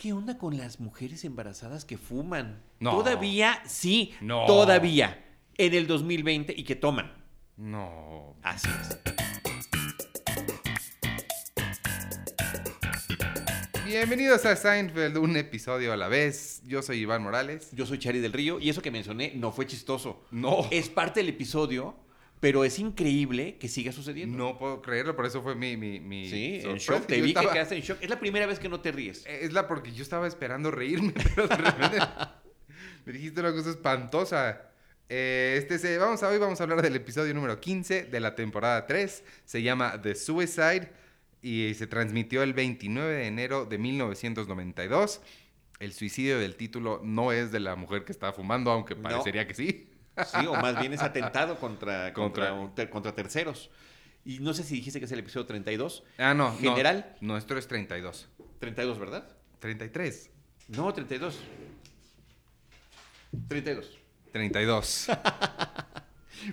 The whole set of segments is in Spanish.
¿Qué onda con las mujeres embarazadas que fuman? No. Todavía, sí, No. todavía, en el 2020 y que toman. No. Así es. Bienvenidos a Seinfeld, un episodio a la vez. Yo soy Iván Morales. Yo soy Chari del Río y eso que mencioné no fue chistoso. No. Es parte del episodio, pero es increíble que siga sucediendo. No puedo creerlo, por eso fue mi, mi, mi Sí, en shock. Te vi estaba- que quedaste en shock. Es la primera vez que no te ríes. Es la porque yo estaba esperando reírme, pero de repente me dijiste una cosa espantosa. Eh, este se, vamos a hoy vamos a hablar del episodio número 15 de la temporada 3. Se llama The Suicide y se transmitió el 29 de enero de 1992. El suicidio del título no es de la mujer que estaba fumando, aunque No. parecería que sí. Sí, o más bien es atentado contra, contra, Contra- ter- contra terceros. Y no sé si dijiste que es el episodio 32. Ah, no. no. ¿General? nuestro es 32. 32, ¿verdad? 33. No, 32. 32. 32.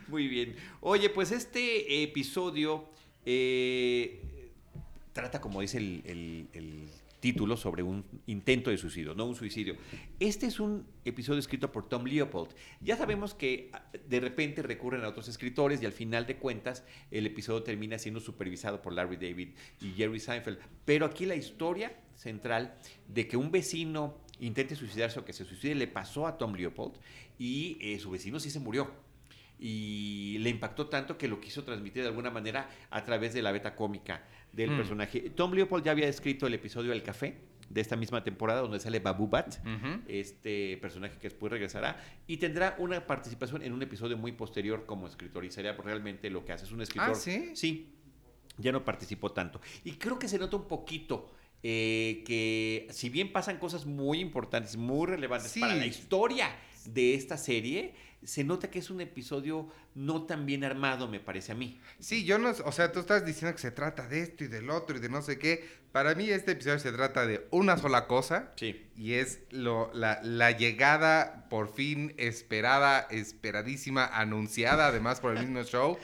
Muy bien. Oye, pues este episodio eh, trata, como dice el, el- el título, sobre un intento de suicidio, no un suicidio. Este es un episodio escrito por Tom Leopold. Ya sabemos que ah, de repente recurren a otros escritores y al final de cuentas el episodio termina siendo supervisado por Larry David y Jerry Seinfeld. Pero aquí la historia central de que un vecino intente suicidarse o que se suicide le pasó a Tom Leopold y eh, su vecino sí se murió y le impactó tanto que lo quiso transmitir de alguna manera a través de la beta cómica del Hmm. personaje. Tom Leopold ya había escrito el episodio El Café de esta misma temporada donde sale Babu Bat, este personaje que después regresará y tendrá una participación en un episodio muy posterior como escritor y sería realmente lo que hace. Es un escritor. Ah, ¿sí? Sí, ya no participó tanto. Y creo que se nota un poquito eh, que si bien pasan cosas muy importantes, muy relevantes Sí. para la historia de esta serie, se nota que es un episodio no tan bien armado, me parece a mí. Sí, yo no, o sea, tú estás diciendo que se trata de esto y del otro y de no sé qué. Para mí este episodio se trata de una sola cosa Sí. y es lo, la, la llegada por fin esperada, esperadísima, anunciada además por el mismo show.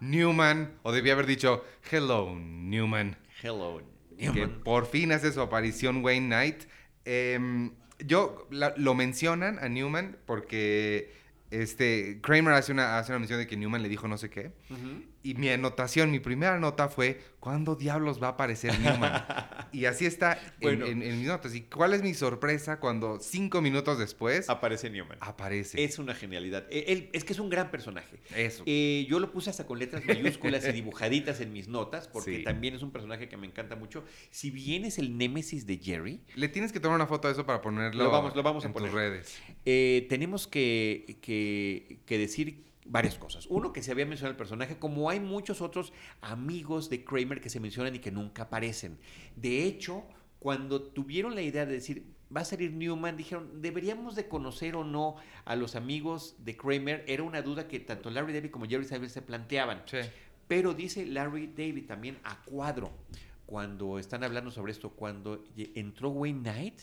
Newman, o debía haber dicho, hello Newman, Hello, que Newman. por fin hace su aparición Wayne Knight. Em, yo, la- lo mencionan a Newman porque este, Kramer hace una, hace una mención de que Newman le dijo no sé qué. Y mi anotación, mi primera nota fue, ¿cuándo diablos va a aparecer Newman? y así está en- Bueno. en, en mis notas. ¿Y cuál es mi sorpresa cuando cinco minutos después Aparece Newman. aparece? Es una genialidad. Eh, él- es que es un gran personaje. Eso. Eh, yo lo puse hasta con letras mayúsculas y dibujaditas en mis notas, porque Sí. también es un personaje que me encanta mucho. Si bien es el némesis de Jerry, Le tienes que tomar una foto de eso para ponerlo Lo vamos- lo vamos a en poner. tus redes. eh, tenemos que, que- que decir varias cosas. Uno, que se había mencionado el personaje, como hay muchos otros amigos de Kramer que se mencionan y que nunca aparecen. De hecho, cuando tuvieron la idea de decir, va a salir Newman, dijeron, ¿deberíamos de conocer o no a los amigos de Kramer? Era una duda que tanto Larry David como Jerry Seinfeld se planteaban. Sí. Pero dice Larry David también a cuadro, cuando están hablando sobre esto, cuando entró Wayne Knight,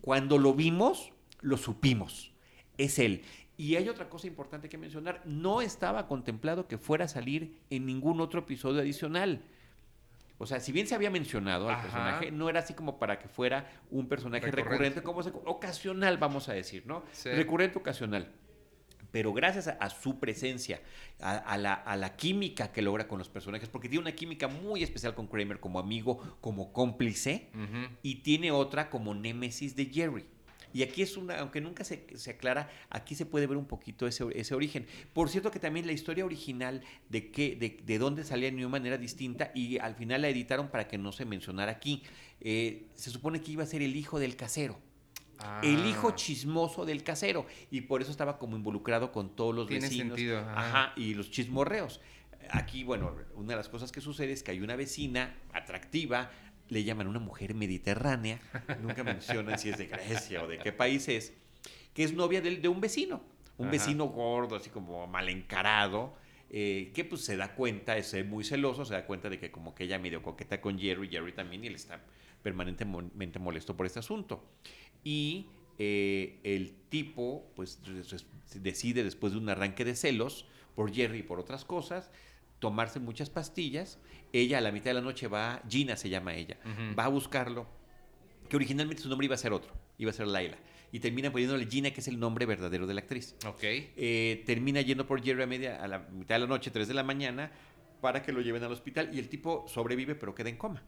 cuando lo vimos, lo supimos. Es él. Y hay otra cosa importante que mencionar, no estaba contemplado que fuera a salir en ningún otro episodio adicional. O sea, si bien se había mencionado al Ajá. personaje, no era así como para que fuera un personaje Recurrente. recurrente, como se- ocasional, vamos a decir, ¿no? Sí. Recurrente ocasional. Pero gracias a, a su presencia, a, a la, a la química que logra con los personajes, porque tiene una química muy especial con Kramer como amigo, como cómplice, y tiene otra como némesis de Jerry. Y aquí es una, aunque nunca se, se aclara, aquí se puede ver un poquito ese, ese origen. Por cierto que también la historia original de, qué, de, de dónde salía Newman era distinta y al final la editaron para que no se mencionara aquí. Eh, se supone que iba a ser el hijo del casero. El hijo Ah. chismoso del casero. Y por eso estaba como involucrado con todos los Tiene vecinos. sentido. Ajá, y los chismorreos. Aquí, bueno, una de las cosas que sucede es que hay una vecina atractiva, le llaman una mujer mediterránea, nunca mencionan si es de Grecia o de qué país es, que es novia de, un vecino, un Ajá. vecino gordo, así como mal encarado, eh, que pues se da cuenta, es muy celoso, se da cuenta de que como que ella medio coqueta con Jerry, Jerry también, y él está permanentemente molesto por este asunto. Y eh, el tipo, pues, decide después de un arranque de celos por Jerry y por otras cosas, tomarse muchas pastillas. Ella a la mitad de la noche va, Gina se llama ella, va a buscarlo, que originalmente su nombre iba a ser otro, iba a ser Laila. Y termina poniéndole Gina, que es el nombre verdadero de la actriz. Ok. Eh, termina yendo por Jerry a, media, a la mitad de la noche, 3 de la mañana, para que lo lleven al hospital y el tipo sobrevive pero queda en coma.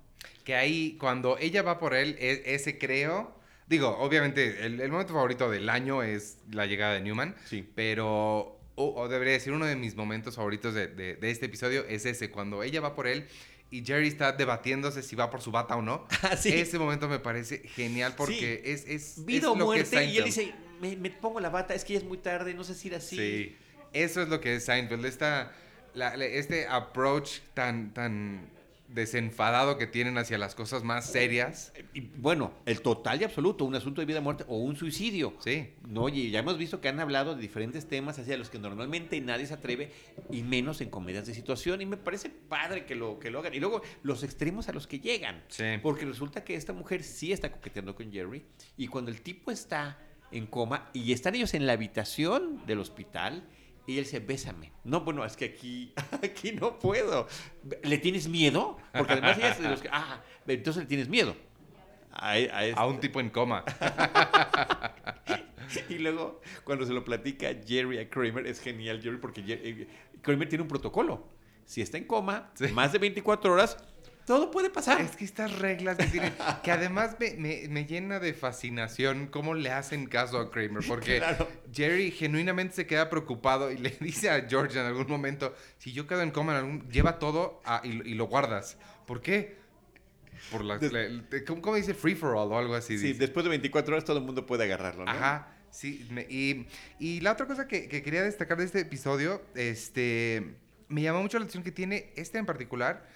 Que ahí, cuando ella va por él, e- ese creo... Digo, obviamente, el, el momento favorito del año es la llegada de Newman. Sí. Pero, o, o debería decir, uno de mis momentos favoritos de, de- de este episodio es ese, cuando ella va por él y Jerry está debatiéndose si va por su bata o no. Ah, sí. Ese momento me parece genial porque es, es, Vida es o lo que es muerte. Y él dice, me, me pongo la bata, es que ya es muy tarde, no sé si ir así. Sí. Eso es lo que es Seinfeld. Esta, la- la- este approach tan, tan desenfadado que tienen hacia las cosas más serias. Y, bueno, el total y absoluto, un asunto de vida o muerte o un suicidio. Sí. No, y ya hemos visto que han hablado de diferentes temas hacia los que normalmente nadie se atreve, y menos en comedias de situación, y me parece padre que lo, que lo hagan. Y luego los extremos a los que llegan. Sí. Porque resulta que esta mujer sí está coqueteando con Jerry, y cuando el tipo está en coma y están ellos en la habitación del hospital, y él dice, bésame. No, bueno, es que aquí, aquí no puedo. ¿Le tienes miedo? Porque además ella es de los que, ah, entonces le tienes miedo. A, a este- A un tipo en coma. Y luego, cuando se lo platica Jerry a Kramer, es genial, Jerry, porque Jer- eh, Kramer tiene un protocolo. Si está en coma, Sí. más de 24 horas, todo puede pasar. Es que estas reglas que tienen, que además me, me- me llena de fascinación cómo le hacen caso a Kramer, porque Claro. Jerry genuinamente se queda preocupado y le dice a George en algún momento, si yo quedo en coma, en algún- lleva todo a- y, y lo guardas. ¿Por qué? Por la, la- ¿cómo, cómo dice free for all o algo así? Sí, dice. después de 24 horas todo el mundo puede agarrarlo, ¿no? Ajá, sí. me- y, y la otra cosa que, que quería destacar de este episodio, este, me llamó mucho la atención que tiene este en particular,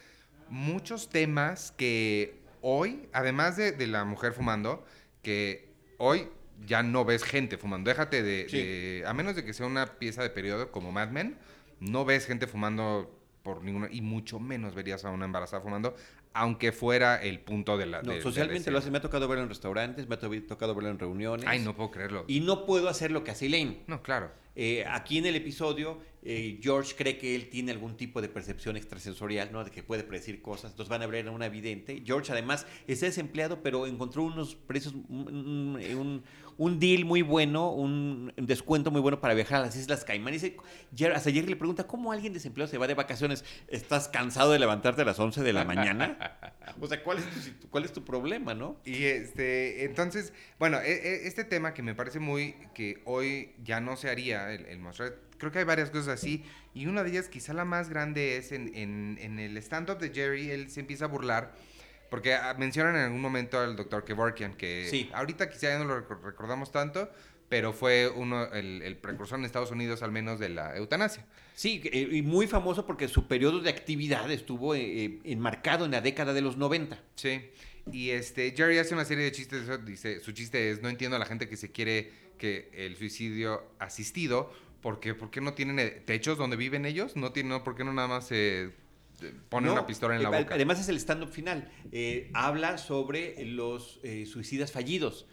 muchos temas que hoy, además de, de la mujer fumando, que hoy ya no ves gente fumando. Déjate de, Sí. de- a menos de que sea una pieza de periodo como Mad Men, no ves gente fumando por ninguna, y mucho menos verías a una embarazada fumando, aunque fuera el punto de la... No, de- de la socialmente lo hace. Me ha tocado verlo en restaurantes, me ha to- tocado verlo en reuniones. Ay, no puedo creerlo. Y no puedo hacer lo que hace Elaine. No, claro. Eh, aquí en el episodio, eh, George cree que él tiene algún tipo de percepción extrasensorial, ¿no? De que puede predecir cosas. Entonces van a ver a una vidente. George, además, está desempleado, pero encontró unos precios, un, un- un- deal muy bueno, un descuento muy bueno para viajar a las Islas Caimán. Y dice, hasta Jerry le pregunta, ¿cómo alguien desempleado se va de vacaciones? ¿Estás cansado de levantarte a las 11 de la mañana? o sea, ¿cuál es tu, cuál es tu problema, no? Y este, entonces, bueno, e- e- este tema que me parece muy, que hoy ya no se haría, el, el mostrar, creo que hay varias cosas así, y una de ellas, quizá la más grande, es en, en- en el stand-up de Jerry, él se empieza a burlar, porque ah, mencionan en algún momento al doctor Kevorkian, que Sí. ahorita quizá ya no lo recor- recordamos tanto, pero fue uno, el, el precursor en Estados Unidos al menos de la eutanasia. Sí, eh, y muy famoso porque su periodo de actividad estuvo eh, eh, enmarcado en la década de los 90. Sí. Y este, Jerry hace una serie de chistes. Dice, su chiste es, no entiendo a la gente que se quiere que el suicidio asistido, porque ¿por qué no tienen eh, techos donde viven ellos? No tienen, no, ¿por qué no nada más se eh, pone No, una pistola en la eh, boca? Además es el stand-up final. Eh, habla sobre los eh, suicidas fallidos.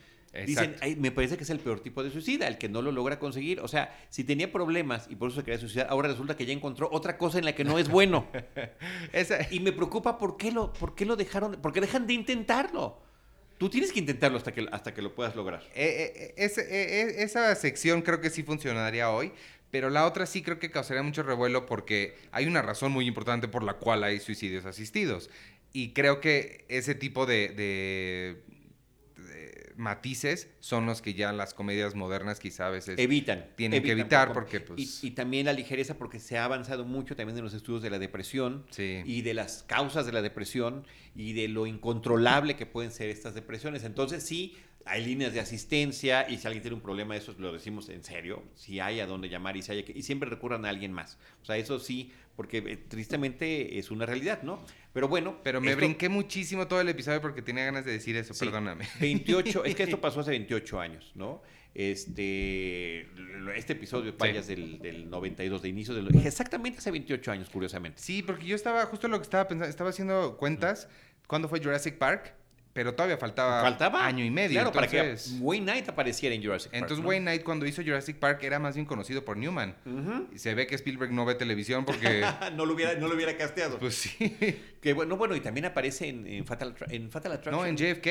Dicen, Exacto. "Ay, me parece que es el peor tipo de suicida, el que no lo logra conseguir. O sea, si tenía problemas y por eso se quería suicidar, ahora resulta que ya encontró otra cosa en la que no es bueno. Esa- y me preocupa por qué lo, por qué lo dejaron, por qué dejan de intentarlo. Tú tienes que intentarlo hasta que, hasta que lo puedas lograr. Eh, eh, eh, esa sección creo que sí funcionaría hoy, pero la otra sí creo que causaría mucho revuelo porque hay una razón muy importante por la cual hay suicidios asistidos. Y creo que ese tipo de matices son los que ya las comedias modernas quizá a veces Evitan. tienen que evitar poco. porque pues... Y, y también la ligereza porque se ha avanzado mucho también en los estudios de la depresión Sí. y de las causas de la depresión y de lo incontrolable que pueden ser estas depresiones. Entonces sí, hay líneas de asistencia y si alguien tiene un problema, eso lo decimos en serio, si hay a dónde llamar y, si hay que- y siempre recurran a alguien más. O sea, eso sí, porque eh, tristemente es una realidad, ¿no? Pero bueno. Pero me esto- brinqué muchísimo todo el episodio porque tenía ganas de decir eso, Sí. perdóname. 28, es que esto pasó hace 28 años, ¿no? Este, este episodio, vayas del, del 92, de inicio del... Exactamente hace 28 años, curiosamente. Sí, porque yo estaba, justo lo que estaba pensando, estaba haciendo cuentas cuando fue Jurassic Park, pero todavía faltaba, Faltaba año y medio. Claro, para entonces, que Wayne Knight apareciera en Jurassic Park. entonces ¿no? Wayne Knight cuando hizo Jurassic Park era más bien conocido por Newman. Y se ve que Spielberg no ve televisión porque, no, lo hubiera, no lo hubiera casteado. pues sí. que bueno, bueno, y también aparece en, en Fatal, en Fatal Attraction. No, en JFK.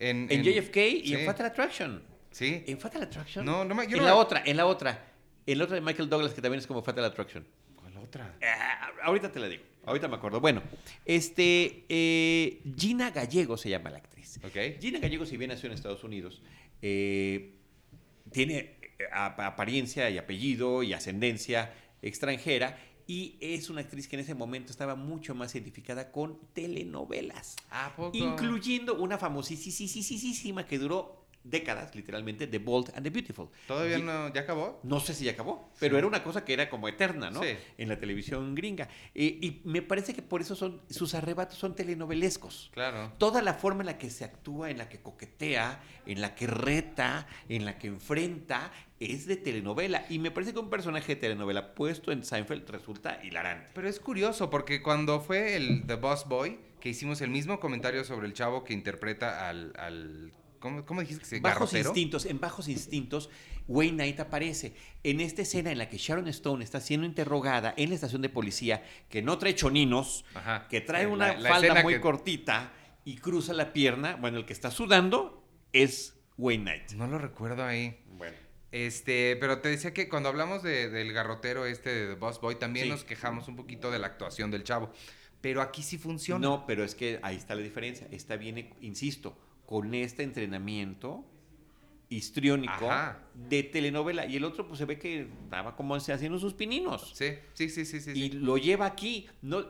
En, En JFK y sí. en Fatal Attraction. Sí. ¿En Fatal Attraction? No, no me- yo En no la otra, en la otra. En la otra de Michael Douglas, que también es como Fatal Attraction. ¿Cuál otra? Ah, ahorita te la digo. Ahorita me acuerdo. Bueno, este. eh, Gina Gallego se llama la actriz. Ok. Gina Gallego, si bien nació en Estados Unidos, eh, tiene eh, ap- apariencia y apellido y ascendencia extranjera. Y es una actriz que en ese momento estaba mucho más identificada con telenovelas. ¿A poco? Incluyendo una famosísima que duró décadas, literalmente, The Bold and the Beautiful. ¿Todavía no? ¿Ya acabó? no sé si ya acabó, pero era una cosa que era como eterna, ¿no? Sí. En la televisión gringa. Eh, y me parece que por eso son sus arrebatos son telenovelescos. Claro. Toda la forma en la que se actúa, en la que coquetea, en la que reta, en la que enfrenta, es de telenovela. Y me parece que un personaje de telenovela puesto en Seinfeld resulta hilarante. Pero es curioso porque cuando fue el The Boss Boy, que hicimos el mismo comentario sobre el chavo que interpreta al... al ¿cómo, cómo dijiste que se Bajos garrotero? instintos, en Bajos Instintos, Wayne Knight aparece. En esta escena en la que Sharon Stone está siendo interrogada en la estación de policía, que no trae choninos, Ajá. que trae La- una la falda muy que- cortita y cruza la pierna. Bueno, el que está sudando es Wayne Knight. No lo recuerdo ahí. Bueno. Este, pero te decía que cuando hablamos de- del garrotero este de The Boss Boy, también Sí. nos quejamos un poquito de la actuación del chavo. Pero aquí sí funciona. No, pero es que ahí está la diferencia. Esta viene, insisto, con este entrenamiento histriónico Ajá. de telenovela. Y el otro, pues se ve que estaba como se haciendo sus pininos. Sí, sí, sí, sí, sí. y sí. lo lleva aquí. No,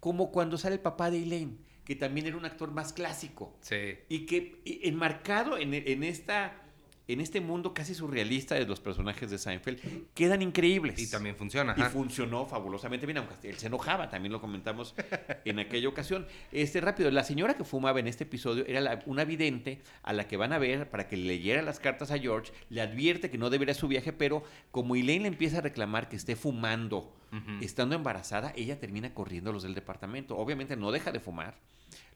como cuando sale el papá de Elaine, que también era un actor más clásico. Sí. Y que enmarcado en, en esta. En este mundo casi surrealista de los personajes de Seinfeld, quedan increíbles. Y también funciona. Y ajá. funcionó fabulosamente bien, aunque él se enojaba, también lo comentamos en aquella ocasión. Este rápido, la señora que fumaba en este episodio era la- una vidente a la que van a ver para que le leyera las cartas a George, le advierte que no debería su viaje, pero como Elaine le empieza a reclamar que esté fumando estando embarazada, ella termina corriendo a los del departamento. Obviamente no deja de fumar,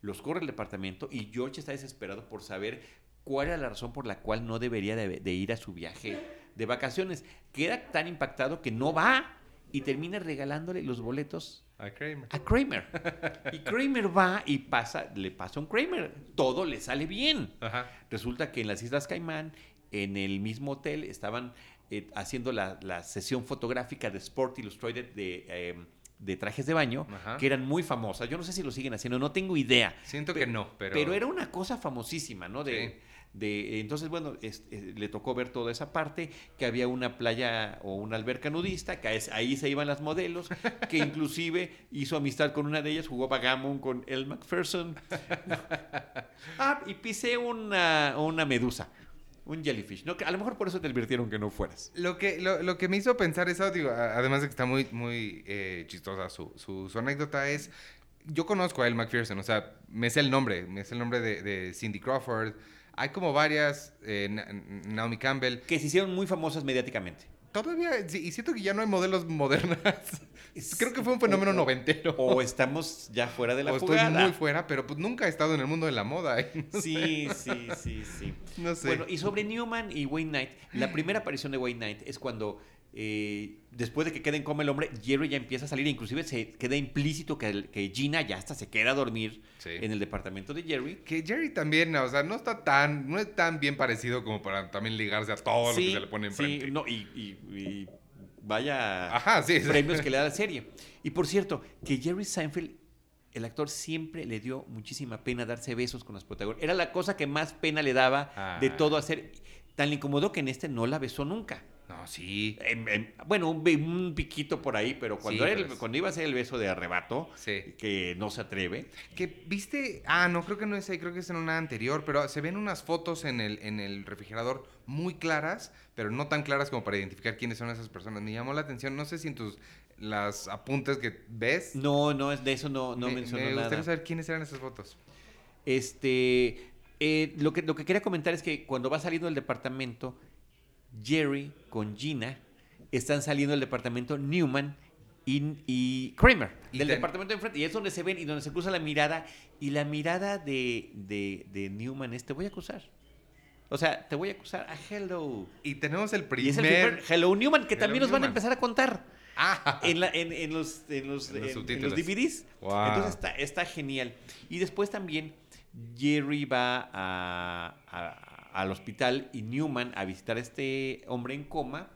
los corre el departamento y George está desesperado por saber cuál era la razón por la cual no debería de, de ir a su viaje de vacaciones. Queda tan impactado que no va y termina regalándole los boletos A Kramer. a Kramer. Y Kramer va y pasa, le pasa a un Kramer. Todo le sale bien. Ajá. Resulta que en las Islas Caimán, en el mismo hotel, estaban eh, haciendo la, la sesión fotográfica de Sport Illustrated de, eh, de trajes de baño, Ajá. que eran muy famosas. Yo no sé si lo siguen haciendo, no tengo idea. Siento Pe- que no, pero. Pero era una cosa famosísima, ¿no? De, Sí. De- entonces, bueno, es- eh, le tocó ver toda esa parte, que había una playa o una alberca nudista, que es- ahí se iban las modelos, que inclusive hizo amistad con una de ellas, jugó Bagamon con El McPherson. ah, y pisé una, una medusa, un jellyfish. No, a lo mejor por eso te advirtieron que no fueras. Lo que, lo, lo que me hizo pensar eso, digo, además de que está muy, muy eh, chistosa su, su, su anécdota, es. Yo conozco a El McPherson, o sea, me sé el nombre, me sé el nombre de, de Cindy Crawford. Hay como varias, eh, Na- Naomi Campbell. Que se hicieron muy famosas mediáticamente. Todavía, y siento que ya no hay modelos modernas. Creo que fue un fenómeno O- noventero. O estamos ya fuera de la O estoy muy fuera, pero pues nunca he estado en el mundo de la moda. ¿eh? Sí, sí, sí, sí. No sé. Bueno, y sobre Newman y Wayne Knight, la primera aparición de Wayne Knight es cuando, eh, después de que queda en coma el hombre, Jerry ya empieza a salir, inclusive se queda implícito que, el- que Gina ya hasta se queda a dormir Sí. en el departamento de Jerry. Que Jerry también, o sea, no está tan, no es tan bien parecido como para también ligarse a todo lo que se le pone enfrente. Sí, no, y, y- y vaya Ajá, sí. sí. premios que le da la serie. Y por cierto, que Jerry Seinfeld, el actor, siempre le dio muchísima pena darse besos con los protagonistas. Era la cosa que más pena le daba de Ah. todo hacer. Tan le incomodó que en este no la besó nunca. No, sí. En- en- bueno, un, piquito por ahí, pero cuando, Sí, era el- cuando iba a ser el beso de arrebato, Sí. que no se atreve, Que viste, ah, no, creo que no es ahí, creo que es en una anterior, pero se ven unas fotos en el, en el refrigerador muy claras, pero no tan claras como para identificar quiénes son esas personas. Me llamó la atención, no sé si en tus, las apuntes que ves, no, no es de eso, no, no me, mencionó me gustaría nada. saber quiénes eran esas fotos. Este, eh, lo, que, lo que quería comentar es que cuando va saliendo del departamento, Jerry con Gina están saliendo del departamento Newman y, y Kramer, Y del ten- departamento de enfrente. Y es donde se ven y donde se cruza la mirada. Y la mirada de, de, de Newman es, te voy a acusar. O sea, te voy a acusar a Hello. Y tenemos el Y es el primer... Hello Newman, que Hello también nos van a empezar a contar Ah, en, la- en- en los, en, los, En los en- en subtítulos. los DVDs. Wow. Entonces está, está genial. Y después también Jerry va a- a- al hospital y Newman a visitar a este hombre en coma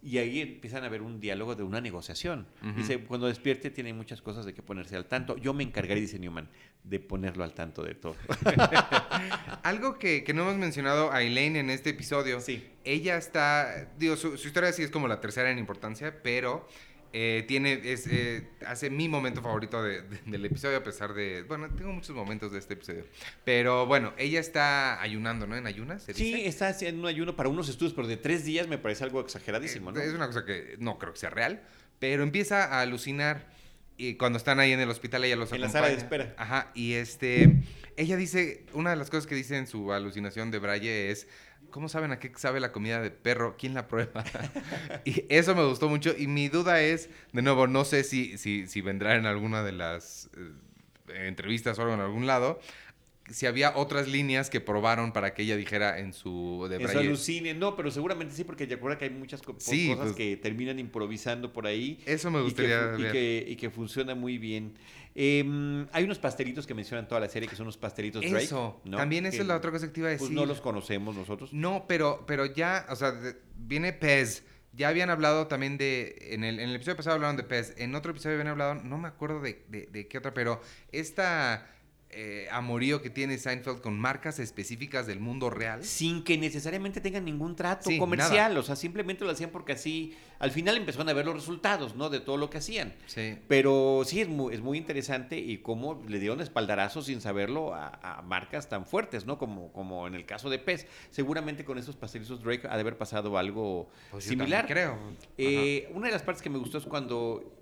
y ahí empiezan a ver un diálogo de una negociación. Ujú. Dice, cuando despierte tiene muchas cosas de que ponerse al tanto. Yo me encargaré, dice Newman, de ponerlo al tanto de todo. Algo que, que no hemos mencionado a Elaine en este episodio. Sí. Ella está, digo, su, su historia sí es como la tercera en importancia, pero eh, tiene, es, eh, hace mi momento favorito de- de- del episodio, a pesar de, bueno, tengo muchos momentos de este episodio. Pero bueno, ella está ayunando, ¿no? En ayunas, se Sí, dice. está haciendo un ayuno para unos estudios, pero de tres días me parece algo exageradísimo, ¿no? Eh, Es una cosa que no creo que sea real, pero empieza a alucinar y cuando están ahí en el hospital ella los En la acompaña. sala de espera. Ajá, y este ella dice, una de las cosas que dice en su alucinación de Braille es ¿Cómo saben a qué sabe la comida de perro? ¿Quién la prueba? y eso me gustó mucho. Y mi duda es, de nuevo, no sé si, si, si vendrá en alguna de las eh, entrevistas o algo en algún lado, si había otras líneas que probaron para que ella dijera en su de En su alucine, no, pero seguramente sí, porque recuerda que hay muchas co- Sí, cosas pues- que terminan improvisando por ahí. Eso me y que gustaría y que, y que funciona muy bien. Em, hay unos pastelitos que mencionan toda la serie, que son unos pastelitos Drake. Eso, ¿no? también esa es la otra cosa que te iba a decir. Pues no los conocemos nosotros. No, pero, pero ya, o sea, de- viene Pez. Ya habían hablado también de. En el, en el episodio pasado hablaron de Pez. En otro episodio habían hablado, no me acuerdo de, de- de qué otra, pero esta eh, amorío que tiene Seinfeld con marcas específicas del mundo real. Sin que necesariamente tengan ningún trato Sí, comercial. nada. O sea, simplemente lo hacían porque así. Al final empezaron a ver los resultados, ¿no? De todo lo que hacían. Sí. Pero sí, es muy, es muy interesante y cómo le dieron espaldarazo sin saberlo a, a marcas tan fuertes, ¿no? Como, como en el caso de Pez. Seguramente con esos pastelizos Drake ha de haber pasado algo Pues similar. creo. Eh, una de las partes que me gustó es cuando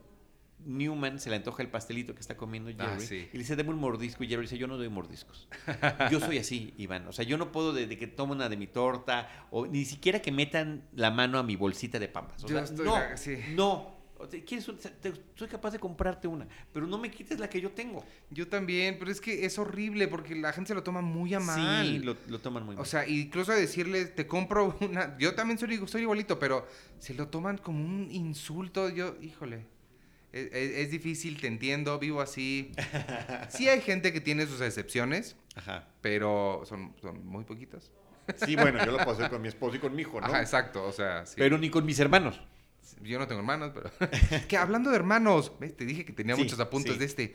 Newman se le antoja el pastelito que está comiendo Jerry Ah, sí. y le dice, deme un mordisco y Jerry dice, yo no doy mordiscos. yo soy así, Iván. O sea, yo no puedo desde que tomo una de mi torta o ni siquiera que metan la mano a mi bolsita de papas. O Yo sea, estoy no, no. O sea, ¿quieres un- te- soy capaz de comprarte una, pero no me quites la que yo tengo. Yo también, pero es que es horrible porque la gente se lo toma muy a mal. Sí, lo, lo toman muy mal. O sea, incluso decirle, te compro una. Yo también soy, soy igualito, pero se lo toman como un insulto. Yo, híjole. Es, es- difícil, te entiendo, vivo así. Sí hay gente que tiene sus excepciones, Ajá. pero son, son muy poquitas. Sí, bueno, yo lo puedo hacer con mi esposo y con mi hijo, ¿no? Ajá, exacto, o sea, sí. Pero ni con mis hermanos. Yo no tengo hermanos, pero... que hablando de hermanos, ¿ves? Te dije que tenía Sí, muchos apuntes sí. de este.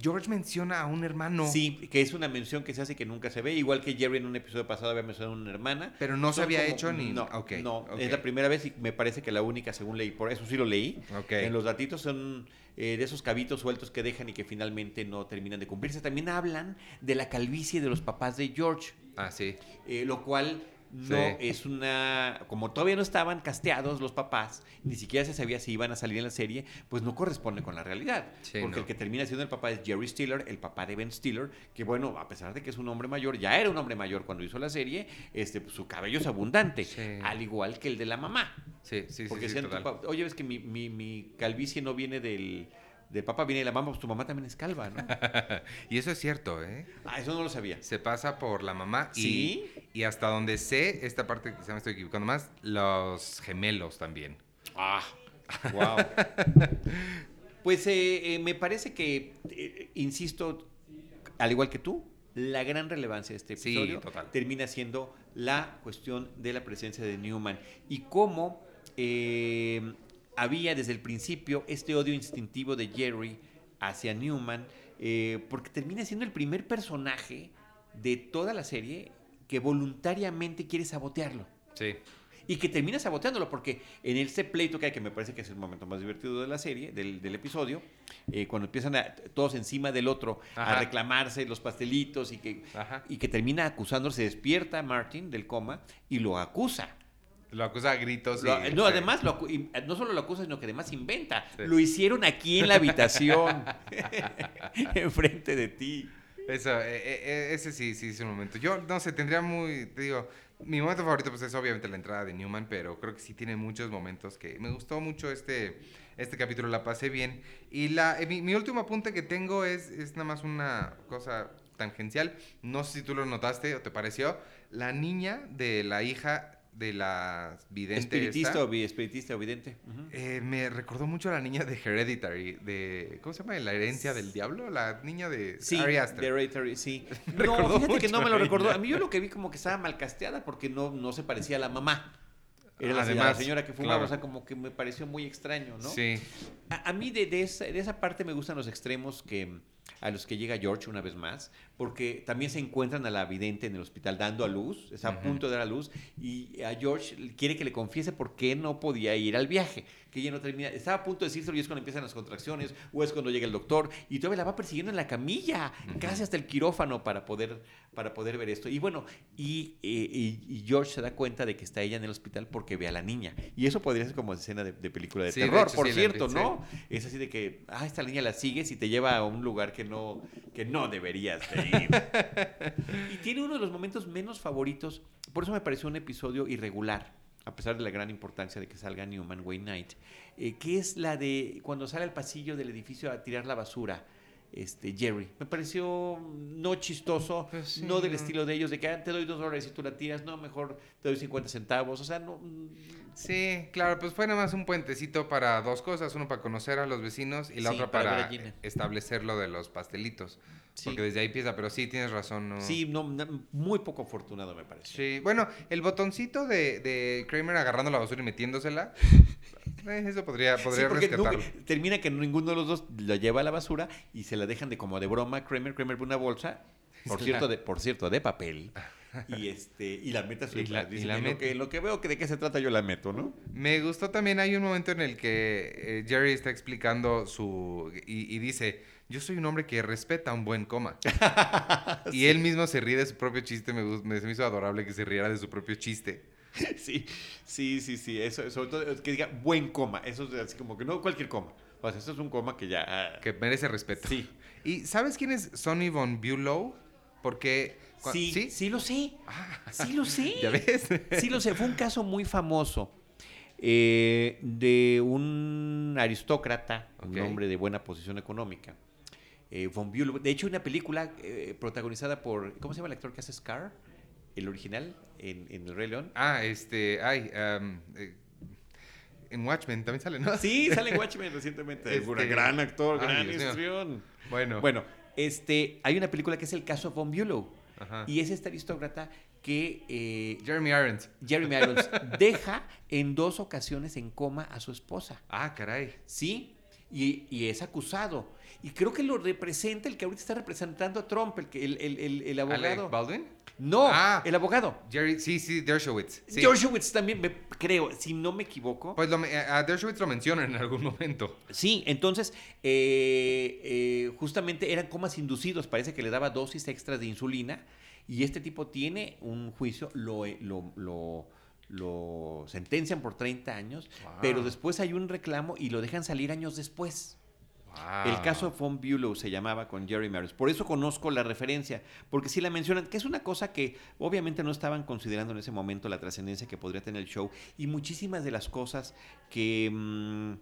George menciona a un hermano, Sí, que es una mención que se hace que nunca se ve, igual que Jerry en un episodio pasado había mencionado a una hermana. pero no se había como- hecho ni... No, Ok, no es la primera vez y me parece que la única según leí, por eso sí lo leí. ok. En los datitos son eh, de esos cabitos sueltos que dejan y que finalmente no terminan de cumplirse. También hablan de la calvicie de los papás de George, Ah, sí. eh, lo cual no Sí. es una... Como todavía no estaban casteados los papás, ni siquiera se sabía si iban a salir en la serie, pues no corresponde con la realidad. Sí, porque no. el que termina siendo el papá es Jerry Stiller, el papá de Ben Stiller, que bueno, a pesar de que es un hombre mayor, ya era un hombre mayor cuando hizo la serie, este, pues, su cabello es abundante, Sí. al igual que el de la mamá. Sí, sí, sí, Porque sí, pa- oye, es que mi, mi, mi calvicie no viene del, del papá, viene de la mamá, pues tu mamá también es calva, ¿no? y eso es cierto, ¿eh? ah, eso no lo sabía. Se pasa por la mamá y, ¿Sí? Y hasta donde sé, esta parte quizá me estoy equivocando más, los gemelos también. Ah, wow. pues eh, eh, me parece que, eh, insisto, al igual que tú, la gran relevancia de este episodio termina siendo la cuestión de la presencia de Newman y cómo eh, había desde el principio este odio instintivo de Jerry hacia Newman, eh, porque termina siendo el primer personaje de toda la serie que voluntariamente quiere sabotearlo. Sí. Y que termina saboteándolo, porque en este pleito que hay, que me parece que es el momento más divertido de la serie, del, del episodio, eh, cuando empiezan a, todos encima del otro Ajá. a reclamarse los pastelitos y que, Ajá. y que termina acusándolo, se despierta Martin del coma y lo acusa. Lo acusa a gritos. y- no, sí. además, lo no solo lo acusa, sino que además inventa. Sí. Lo hicieron aquí en la habitación, enfrente de ti. Eso, eh, eh, eh, ese sí, sí es un momento. Yo, no sé, tendría muy, te digo, mi momento favorito pues es obviamente la entrada de Newman, pero creo que sí tiene muchos momentos que me gustó mucho este, este capítulo, la pasé bien. Y la, eh, mi, mi último apunte que tengo es, es nada más una cosa tangencial, no sé si tú lo notaste o te pareció, la niña de la hija de la vidente. Espiritista esta, o, vi- espiritista o vidente. Eh, me recordó mucho a la niña de Hereditary, de... ¿Cómo se llama? ¿La herencia del diablo? La niña de Sí, Ari Aster. de Hereditary, sí. No, fíjate que no me lo recordó. A mí yo lo que vi como que estaba mal casteada porque no, no se parecía a la mamá. Era la, Además, la señora que fumaba, claro. o sea, como que me pareció muy extraño, ¿no? Sí. A, a mí de, de esa, de esa parte me gustan los extremos que a los que llega George una vez más, porque también se encuentran a la vidente en el hospital dando a luz, está a punto de dar a luz, y a George quiere que le confiese por qué no podía ir al viaje, que ella no termina, estaba a punto de decírselo y es cuando empiezan las contracciones, o es cuando llega el doctor, y todavía la va persiguiendo en la camilla, casi hasta el quirófano para poder, para poder ver esto. Y bueno, y, eh, y- y George se da cuenta de que está ella en el hospital porque ve a la niña, y eso podría ser como escena de, de película de Sí, de terror, hecho, por sí, cierto. ¿no? Es así de que, ah, esta línea la sigues y te lleva a un lugar que no, que no deberías de ir. y tiene uno de los momentos menos favoritos, por eso me pareció un episodio irregular, a pesar de la gran importancia de que salga Newman Wayne Knight, eh, que es la de cuando sale al pasillo del edificio a tirar la basura. Este, Jerry. Me pareció no chistoso, Pues sí, no del no. estilo de ellos, de que ah, te doy dos dólares y tú la tiras, no, mejor te doy 50 centavos. O sea, no. mm, Sí, claro, pues fue nada más un puentecito para dos cosas. Uno para conocer a los vecinos y la Sí, otra para establecer lo de los pastelitos. Sí. Porque desde ahí empieza, pero sí, tienes razón. No. Sí, no, muy poco afortunado me parece. Sí, bueno, el botoncito de, de Kramer agarrando la basura y metiéndosela, eh, eso podría, podría Sí, rescatarlo. nunca- termina que ninguno de los dos lo lleva a la basura y se la dejan de como de broma. Kramer, Kramer ve una bolsa, por cierto, la- de, por cierto, de papel. Y este, y la mete a su Y la- Dice, y la "En lo que, lo que veo que de qué se trata yo la meto, ¿no? Me gustó también, hay un momento en el que eh, Jerry está explicando su... Y, y dice, yo soy un hombre que respeta un buen coma. Y él mismo se ríe de su propio chiste, me, me, me hizo adorable que se riera de su propio chiste. Sí, sí, sí, sí. Eso, sobre todo que diga buen coma. Eso es así como que no cualquier coma. O sea, eso es un coma que ya. ah, Que merece respeto. Sí. ¿Y sabes quién es Sonny Von Bulow? Porque... Sí, sí, lo sé. Sí lo sé. ¿Ya ves? Sí lo sé. Fue un caso muy famoso eh, de un aristócrata, un hombre de buena posición económica. Eh, von Bülow. De hecho, una película eh, protagonizada por. ¿Cómo se llama el actor que hace Scar? El original, en, en El Rey León. Ah, este... Ay, eh, en Watchmen también sale, ¿no? Sí, sale en Watchmen recientemente. Este- Un gran actor, Ay, gran histrión. Bueno. Bueno, este, hay una película que es el caso Von Bulow. Ajá. Y es este aristócrata que eh, Jeremy Irons. Jeremy Irons deja en dos ocasiones en coma a su esposa. Ah, caray. ¿Sí? Y, y es acusado. Y creo que lo representa el que ahorita está representando a Trump, el, que- el, el, el- el abogado. ¿Alec Baldwin? No, Ah. el abogado. Jerry, sí, sí, Dershowitz. Sí. Dershowitz también, me, creo, si no me equivoco. Pues lo a Dershowitz lo mencionan en algún momento. Sí, entonces, eh, eh, justamente eran comas inducidos, parece que le daba dosis extras de insulina y este tipo tiene un juicio, lo, eh, lo, lo- lo sentencian por 30 años, Wow. pero después hay un reclamo y lo dejan salir años después. Wow. El caso Von Bulow se llamaba con Jerry Maris. Por eso conozco la referencia, porque sí la mencionan, que es una cosa que obviamente no estaban considerando en ese momento la trascendencia que podría tener el show y muchísimas de las cosas que, mm,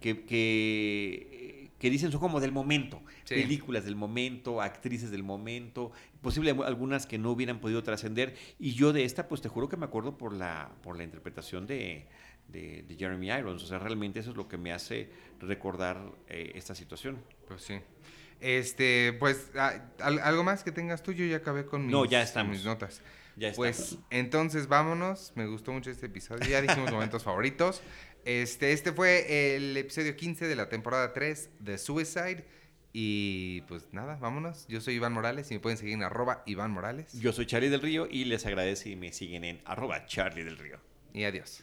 que, que, que dicen son como del momento. Sí. Películas del momento, actrices del momento, posible algunas que no hubieran podido trascender. Y yo de esta, pues te juro que me acuerdo por la, por la interpretación de, de, de Jeremy Irons. O sea, realmente eso es lo que me hace recordar eh, esta situación. Pues sí. Este, pues, ah, ¿al- ¿algo más que tengas tú? Yo ya acabé con mis, No, ya estamos. mis notas. Ya Pues estamos. entonces vámonos. Me gustó mucho este episodio. Ya dijimos momentos favoritos. Este, este fue el episodio 15 de la temporada 3 de Suicide. Y pues nada, vámonos. Yo soy Iván Morales y me pueden seguir en arroba Iván Morales. Yo soy Charlie del Río y les agradezco y me siguen en arroba Charlie del Río. Y adiós.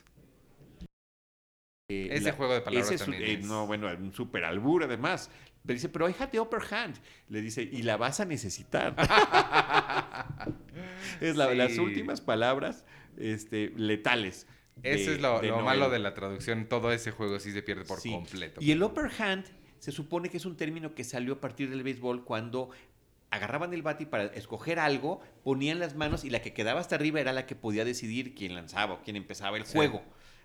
Eh, Ese juego de palabras ese también eh, es- No, bueno, un super albur además. Le dice, pero the upper hand. Le dice, y la vas a necesitar. es la- Sí. las últimas palabras este, letales. Eso es lo, malo de la traducción. Todo ese juego sí se pierde por Sí. completo. Y el upper hand se supone que es un término que salió a partir del béisbol cuando agarraban el bate y para escoger algo ponían las manos y la que quedaba hasta arriba era la que podía decidir quién lanzaba o quién empezaba el Sí. juego.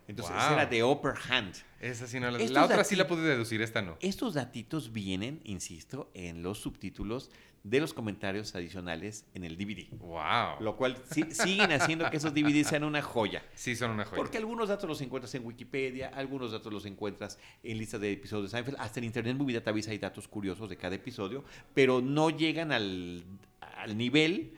Entonces, Wow. esa era de Upper Hand. Esa sí no la... La otra sí la pude deducir, esta no. Estos datitos vienen, insisto, en los subtítulos de los comentarios adicionales en el DVD. Wow. Lo cual sí- siguen haciendo que esos DVDs sean una joya. Sí, son una joya. Porque algunos datos los encuentras en Wikipedia, algunos datos los encuentras en listas de episodios de Seinfeld, hasta en Internet Movie Database hay datos curiosos de cada episodio, pero no llegan al, al nivel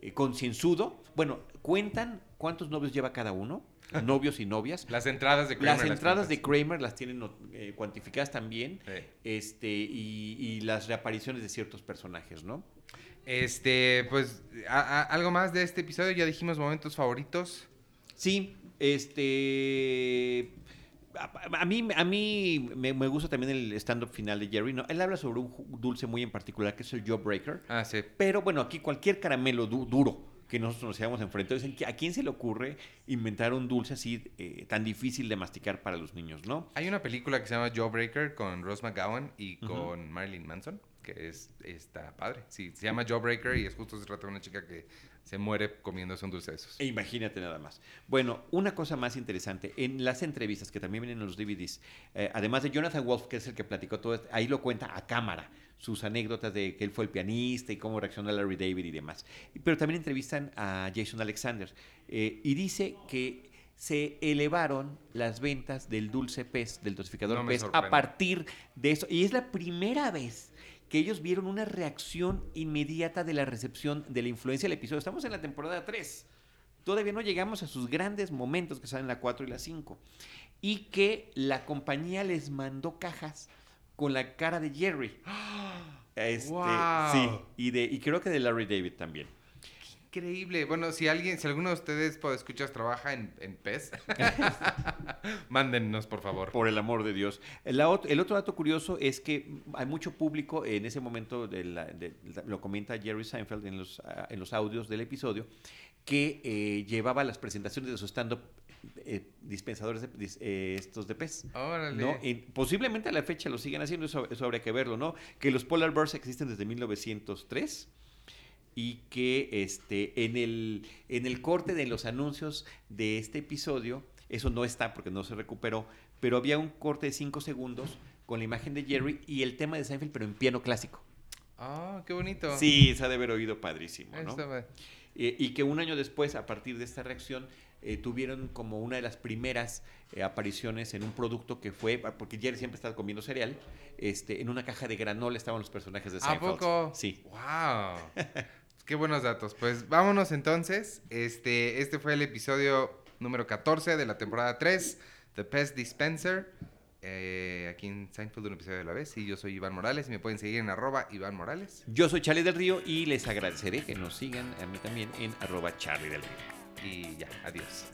eh, concienzudo. Bueno, cuentan cuántos novios lleva cada uno, novios y novias. Las entradas de Kramer. Las entradas de. Kramer las tienen eh, cuantificadas también, Sí. este, y, y las reapariciones de ciertos personajes, ¿no? Este, pues, a- a- algo más de este episodio. Ya dijimos momentos favoritos. Sí, este. A, a mí, a mí me, me gusta también el stand-up final de Jerry. ¿no? Él habla sobre un dulce muy en particular que es el Jawbreaker. Ah, sí. Pero bueno, aquí cualquier caramelo du- duro que nosotros nos hayamos enfrentado, que- ¿a quién se le ocurre inventar un dulce así eh, tan difícil de masticar para los niños, no? Hay una película que se llama Jawbreaker con Rose McGowan y con Marilyn Manson, que es, está padre. Sí, se llama Jawbreaker y es justo se trata de una chica que se muere comiéndose un dulce de esos. E imagínate nada más. Bueno, una cosa más interesante, en las entrevistas que también vienen en los DVDs, eh, además de Jonathan Wolf, que es el que platicó todo esto, ahí lo cuenta a cámara, sus anécdotas de que él fue el pianista y cómo reaccionó Larry David y demás. Pero también entrevistan a Jason Alexander eh, y dice que se elevaron las ventas del dulce pez, del dosificador No pez, sorprende. a partir de eso. Y es la primera vez que ellos vieron una reacción inmediata de la recepción de la influencia del episodio. Estamos en la temporada 3. Todavía no llegamos a sus grandes momentos que salen la 4 y la 5. Y que la compañía les mandó cajas con la cara de Jerry. Este. Sí, y, de, y creo que de Larry David también. Increíble. Bueno, si alguien, si alguno de ustedes, por escuchas, trabaja en, en PES, mándennos, por favor. Por el amor de Dios. El, el otro dato curioso es que hay mucho público en ese momento, de la- de- lo comenta Jerry Seinfeld en los, ah, en los audios del episodio, que eh, llevaba las presentaciones de su stand-up eh, dispensadores de, eh, estos de pez. Órale. ¿no? Y posiblemente a la fecha lo siguen haciendo, eso, eso habría que verlo, ¿no? Que los Polar Bears existen desde 1903 y que este, en, el, en el corte de los anuncios de este episodio, eso no está porque no se recuperó, pero había un corte de 5 segundos con la imagen de Jerry y el tema de Seinfeld, pero en piano clásico. Ah, qué bonito. Sí, se ha de haber oído padrísimo, ¿no? Está padre. Eh, y que un año después, a partir de esta reacción, eh, tuvieron como una de las primeras eh, apariciones en un producto que fue, porque Jerry siempre estaba comiendo cereal, este, en una caja de granola estaban los personajes de ¿A Seinfeld. poco? Sí. Wow. Qué buenos datos. Pues vámonos entonces. Este, este fue el episodio número 14 de la temporada 3, The Pest Dispenser. Eh, aquí en Seinfeld, un episodio de la vez. Y yo soy Iván Morales y me pueden seguir en arroba Iván Morales. Yo soy Charlie del Río y les agradeceré que nos sigan a mí también en arroba Charlie del Río y ya, adiós.